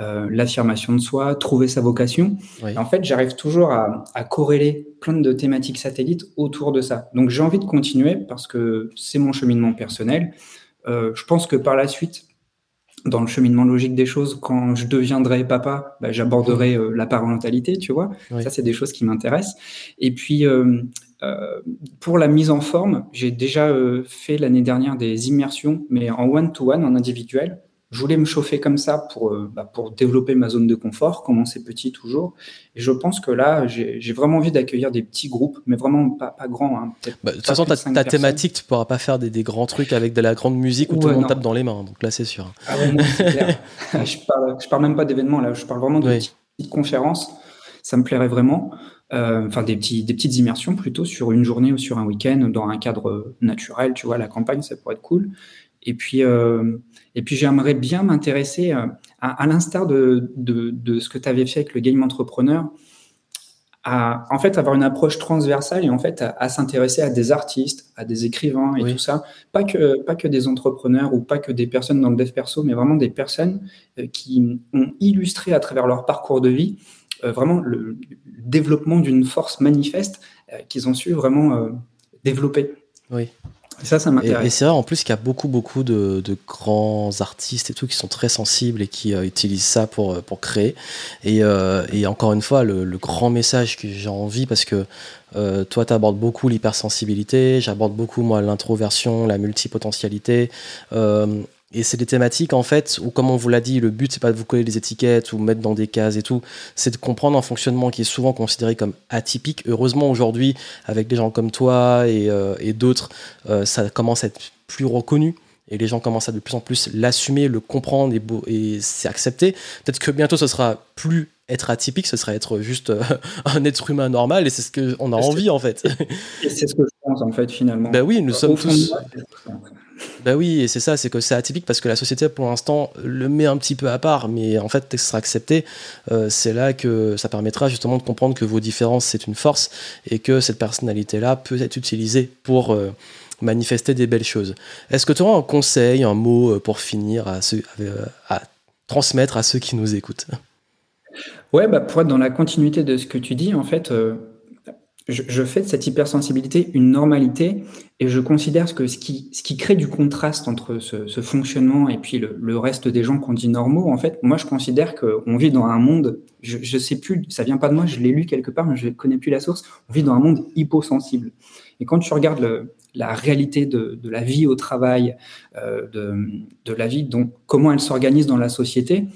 euh, l'affirmation de soi, trouver sa vocation. en fait, j'arrive toujours à, corréler plein de thématiques satellites autour de ça. Donc j'ai envie de continuer parce que c'est mon cheminement personnel. Euh, je pense que par la suite, dans le cheminement logique des choses, quand je deviendrai papa, bah, j'aborderai euh, la parentalité, tu vois. Ça, c'est des choses qui m'intéressent. Et puis, pour la mise en forme, j'ai déjà fait l'année dernière des immersions, mais en one-to-one, en individuel je voulais me chauffer comme ça pour, euh, bah, pour développer ma zone de confort, commencer petit toujours. Et je pense que là, j'ai vraiment envie d'accueillir des petits groupes, mais vraiment pas, pas grands. Hein, bah, de toute façon, ta, thématique, tu pourras pas faire des, des, grands trucs avec de la grande musique où tout le monde tape dans les mains. Donc là, c'est sûr. Ah ouais, clair. je, parle, je parle même pas d'événements, là. Je parle vraiment de petites conférences. Ça me plairait vraiment. Euh, enfin, des, petits, des petites immersions plutôt sur une journée ou sur un week-end dans un cadre naturel. Tu vois, la campagne, ça pourrait être cool. Et puis, euh, et puis j'aimerais bien m'intéresser, euh, à, l'instar de, de, ce que tu avais fait avec le game entrepreneur, à en fait avoir une approche transversale et en fait à, s'intéresser à des artistes, à des écrivains et tout ça. Pas que, pas que des entrepreneurs ou pas que des personnes dans le dev perso, mais vraiment des personnes euh, qui ont illustré à travers leur parcours de vie vraiment le, développement d'une force manifeste qu'ils ont su vraiment développer. Oui. Et ça, ça m'intéresse. Et, c'est vrai en plus qu'il y a beaucoup, beaucoup de, grands artistes et tout qui sont très sensibles et qui euh, utilisent ça pour, euh, pour créer. Euh, et encore une fois, le, grand message que j'ai envie, parce que toi, tu abordes beaucoup l'hypersensibilité, j'aborde beaucoup, moi, l'introversion, la multipotentialité. Et c'est des thématiques, en fait, où, comme on vous l'a dit, le but, c'est pas de vous coller des étiquettes ou mettre dans des cases et tout. C'est de comprendre un fonctionnement qui est souvent considéré comme atypique. Heureusement, aujourd'hui, avec des gens comme toi et, euh, d'autres, euh, ça commence à être plus reconnu. Et les gens commencent à de plus en plus l'assumer, le comprendre et, et c'est accepté. Peut-être que bientôt, ce sera plus être atypique, ce sera être juste euh, un être humain normal et c'est ce qu'on a envie, en fait. Et c'est ce que je pense, en fait, finalement. Ben oui, nous sommes tous. Bah oui, et c'est ça, c'est que c'est atypique parce que la société pour l'instant le met un petit peu à part, mais en fait, ce sera accepté. Euh, c'est là que ça permettra justement de comprendre que vos différences c'est une force et que cette personnalité-là peut être utilisée pour euh, manifester des belles choses. Est-ce que tu auras un conseil, un mot euh, pour finir à, à transmettre à ceux qui nous écoutent? Ouais, bah pour être dans la continuité de ce que tu dis, en fait, je, fais de cette hypersensibilité une normalité et je considère que ce qui, crée du contraste entre ce, fonctionnement et puis le, reste des gens qu'on dit normaux, en fait, moi je considère qu'on vit dans un monde, je, je sais plus, ça vient pas de moi, je l'ai lu quelque part, mais je connais plus la source, on vit dans un monde hyposensible. Et quand tu regardes la réalité de, la vie au travail, euh, de, de, la vie, donc comment elle s'organise dans la société,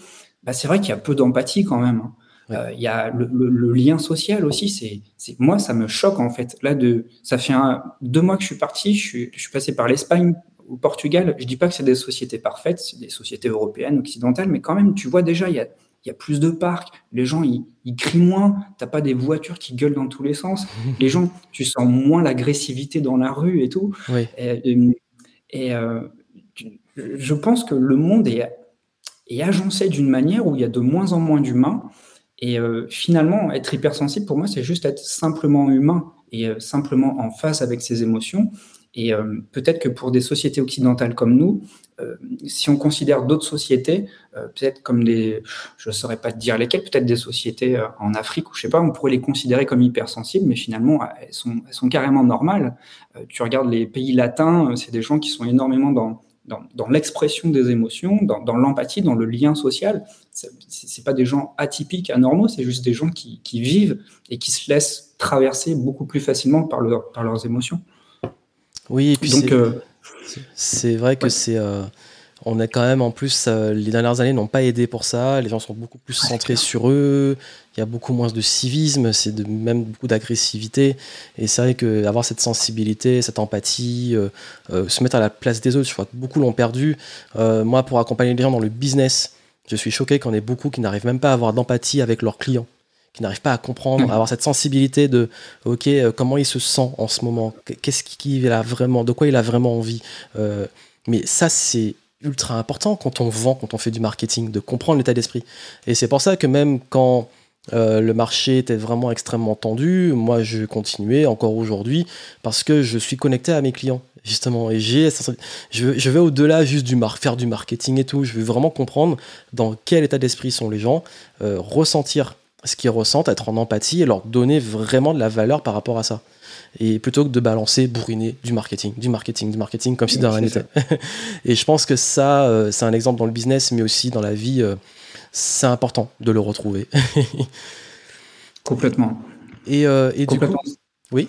bah c'est vrai qu'il y a peu d'empathie quand même. Hein. Euh, il y a le, lien social aussi. C'est, moi, ça me choque en fait. Là, de, ça fait un, deux mois que je suis parti. Je suis, je suis passé par l'Espagne, au Portugal. Je dis pas que c'est des sociétés parfaites, c'est des sociétés européennes, occidentales, mais quand même, tu vois déjà, il y a, il y a plus de parcs, les gens ils, ils crient moins, t'as pas des voitures qui gueulent dans tous les sens, les gens, tu sens moins l'agressivité dans la rue et tout. Et, euh, je pense que le monde est, est agencé d'une manière où il y a de moins en moins d'humains et euh, finalement, être hypersensible, pour moi, c'est juste être simplement humain et euh, simplement en face avec ses émotions. Et euh, peut-être que pour des sociétés occidentales comme nous, si on considère d'autres sociétés, peut-être comme des, je ne saurais pas dire lesquelles, peut-être des sociétés en Afrique ou je sais pas, on pourrait les considérer comme hypersensibles, mais finalement, elles sont, elles sont carrément normales. tu regardes les pays latins, c'est des gens qui sont énormément dans, dans, l'expression des émotions, dans, l'empathie, dans le lien social. C'est pas des gens atypiques, anormaux, c'est juste des gens qui, vivent et qui se laissent traverser beaucoup plus facilement par, par leurs émotions. Oui, et puis c'est euh, vrai que c'est euh, on est quand même en plus, euh, les dernières années n'ont pas aidé pour ça. Les gens sont beaucoup plus centrés sur eux. Il y a beaucoup moins de civisme, c'est de, même beaucoup d'agressivité. Et c'est vrai qu'avoir cette sensibilité, cette empathie, euh, euh, se mettre à la place des autres, je crois que beaucoup l'ont perdu. moi, pour accompagner les gens dans le business, je suis choqué qu'on ait beaucoup qui n'arrivent même pas à avoir d'empathie avec leurs clients qui n'arrivent pas à comprendre, à avoir cette sensibilité de ok comment il se sent en ce moment, qu'est-ce qu'il a vraiment, de quoi il a vraiment envie? mais ça c'est ultra important quand on vend, quand on fait du marketing, de comprendre l'état d'esprit. Et c'est pour ça que même quand euh, le marché était vraiment extrêmement tendu, moi je continuais encore aujourd'hui parce que je suis connecté à mes clients justement. Et j'ai je, je vais au-delà juste du faire du marketing et tout. Je veux vraiment comprendre dans quel état d'esprit sont les gens euh, ressentir ce qu'ils ressentent être en empathie et leur donner vraiment de la valeur par rapport à ça et plutôt que de balancer, bourriner du marketing, du marketing, du marketing, comme si de rien n'était. et je pense que ça, euh, c'est un exemple dans le business, mais aussi dans la vie, euh, c'est important de le retrouver. Complètement. Et, euh, et du coup, oui.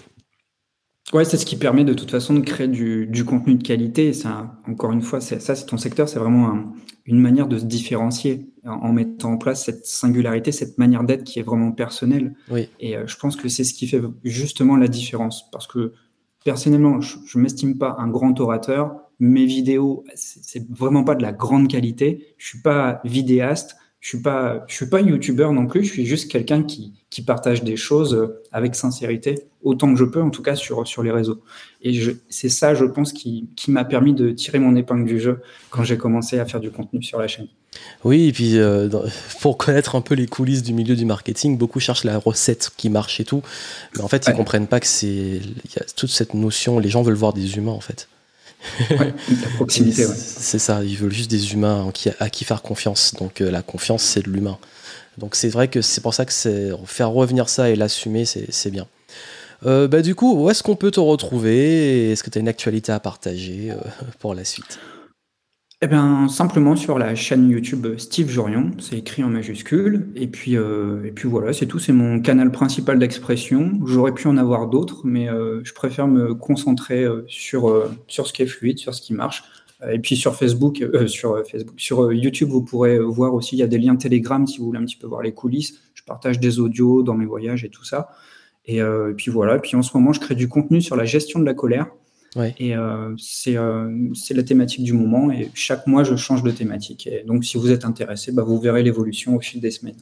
Ouais, c'est ce qui permet de toute façon de créer du, contenu de qualité. Ça, encore une fois, ça, c'est ton secteur, c'est vraiment une manière de se différencier en, mettant en place cette singularité, cette manière d'être qui est vraiment personnelle. Oui. Et euh, je pense que c'est ce qui fait justement la différence. Parce que personnellement, je ne m'estime pas un grand orateur. Mes vidéos, c'est vraiment pas de la grande qualité. Je suis pas vidéaste. Je suis pas, je suis pas youtubeur non plus. Je suis juste quelqu'un qui, qui partage des choses euh, avec sincérité, autant que je peux, en tout cas sur, sur les réseaux. Et c'est ça, je pense, qui, qui m'a permis de tirer mon épingle du jeu quand j'ai commencé à faire du contenu sur la chaîne. Oui, et puis euh, pour connaître un peu les coulisses du milieu du marketing, beaucoup cherchent la recette qui marche et tout, mais en fait, ils comprennent pas que c'est il y a toute cette notion. Les gens veulent voir des humains, en fait. c'est ça, ils veulent juste des humains à qui faire confiance. Donc euh, la confiance, c'est de l'humain. Donc c'est vrai que c'est pour ça que c'est faire revenir ça et l'assumer, c'est bien. Euh, bah, du coup, où est-ce qu'on peut te retrouver? Est-ce que tu as une actualité à partager pour la suite? Eh bien, simplement sur la chaîne YouTube Steve Jorion, c'est écrit en majuscule. Et puis, et puis voilà, c'est tout. C'est mon canal principal d'expression. J'aurais pu en avoir d'autres, mais je préfère me concentrer sur, sur ce qui est fluide, sur ce qui marche. Et puis sur Facebook, euh, sur Facebook, sur euh, YouTube, vous pourrez voir aussi, il y a des liens Telegram si vous voulez un petit peu voir les coulisses. Je partage des audios dans mes voyages et tout ça. Et, euh, puis voilà. Puis en ce moment, je crée du contenu sur la gestion de la colère. Et c'est la thématique du moment. Et chaque mois, je change de thématique. Et donc, si vous êtes intéressé, bah, vous verrez l'évolution au fil des semaines.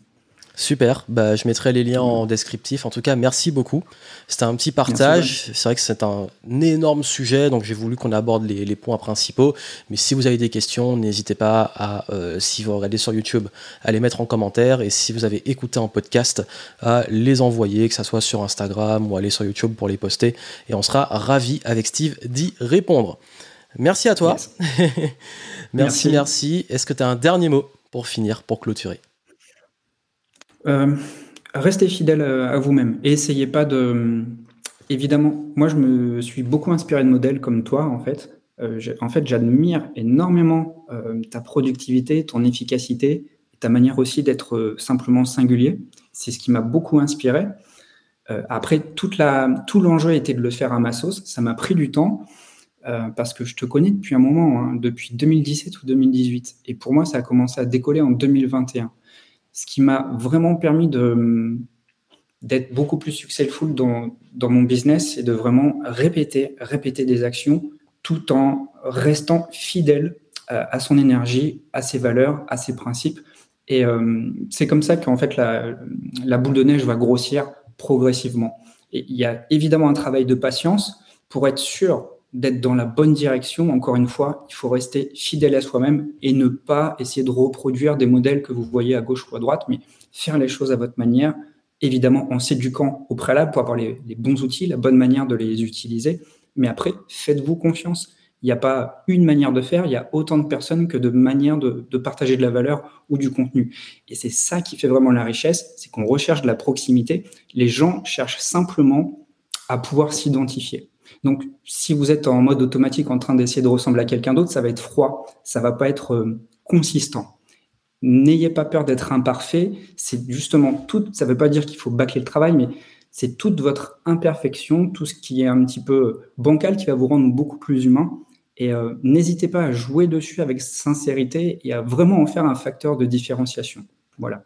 Super, bah, je mettrai les liens en descriptif. En tout cas, merci beaucoup. C'était un petit partage. C'est vrai que c'est un énorme sujet, donc j'ai voulu qu'on aborde les, points principaux. Mais si vous avez des questions, n'hésitez pas à, euh, si vous regardez sur YouTube, à les mettre en commentaire. Et si vous avez écouté en podcast, à les envoyer, que ce soit sur Instagram ou aller sur YouTube pour les poster. Et on sera ravis avec Steve d'y répondre. Merci à toi. merci, merci. Est-ce que tu as un dernier mot pour finir, pour clôturer? Euh, restez fidèle à, vous-même et essayez pas de. Évidemment, moi je me suis beaucoup inspiré de modèles comme toi en fait. Euh, en fait, j'admire énormément euh, ta productivité, ton efficacité, ta manière aussi d'être simplement singulier. C'est ce qui m'a beaucoup inspiré. après, tout l'enjeu était de le faire à ma sauce. Ça m'a pris du temps parce que je te connais depuis un moment, hein, depuis 2017 ou 2018. Et pour moi, ça a commencé à décoller en 2021 ce qui m'a vraiment permis de d'être beaucoup plus successful dans, dans mon business et de vraiment répéter, répéter des actions tout en restant fidèle euh, à son énergie, à ses valeurs, à ses principes. Et euh, c'est comme ça qu'en fait la, la, boule de neige va grossir progressivement. Et il y a évidemment un travail de patience pour être sûr d'être dans la bonne direction, encore une fois, il faut rester fidèle à soi-même et ne pas essayer de reproduire des modèles que vous voyez à gauche ou à droite, mais faire les choses à votre manière, évidemment en s'éduquant au préalable pour avoir les, bons outils, la bonne manière de les utiliser. Mais après, faites-vous confiance. Il n'y a pas une manière de faire, il y a autant de personnes que de manières de, de partager de la valeur ou du contenu. Et c'est ça qui fait vraiment la richesse, c'est qu'on recherche de la proximité. Les gens cherchent simplement à pouvoir s'identifier. Donc, si vous êtes en mode automatique en train d'essayer de ressembler à quelqu'un d'autre, ça va être froid, ça va pas être euh, consistant. N'ayez pas peur d'être imparfait. C'est justement tout. Ça ne veut pas dire qu'il faut bâcler le travail, mais c'est toute votre imperfection, tout ce qui est un petit peu bancal qui va vous rendre beaucoup plus humain. Et euh, n'hésitez pas à jouer dessus avec sincérité et à vraiment en faire un facteur de différenciation. Voilà.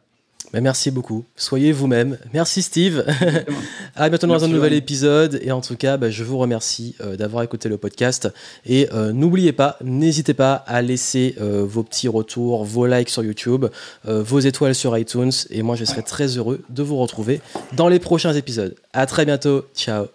Ben, merci beaucoup. Soyez vous-même. Merci Steve. à bientôt dans un nouvel épisode. Et en tout cas, ben, je vous remercie euh, d'avoir écouté le podcast. Et euh, n'oubliez pas, n'hésitez pas à laisser vos petits retours, vos likes sur YouTube, vos étoiles sur iTunes. Et moi, je serai très heureux de vous retrouver dans les prochains épisodes. À très bientôt. Ciao.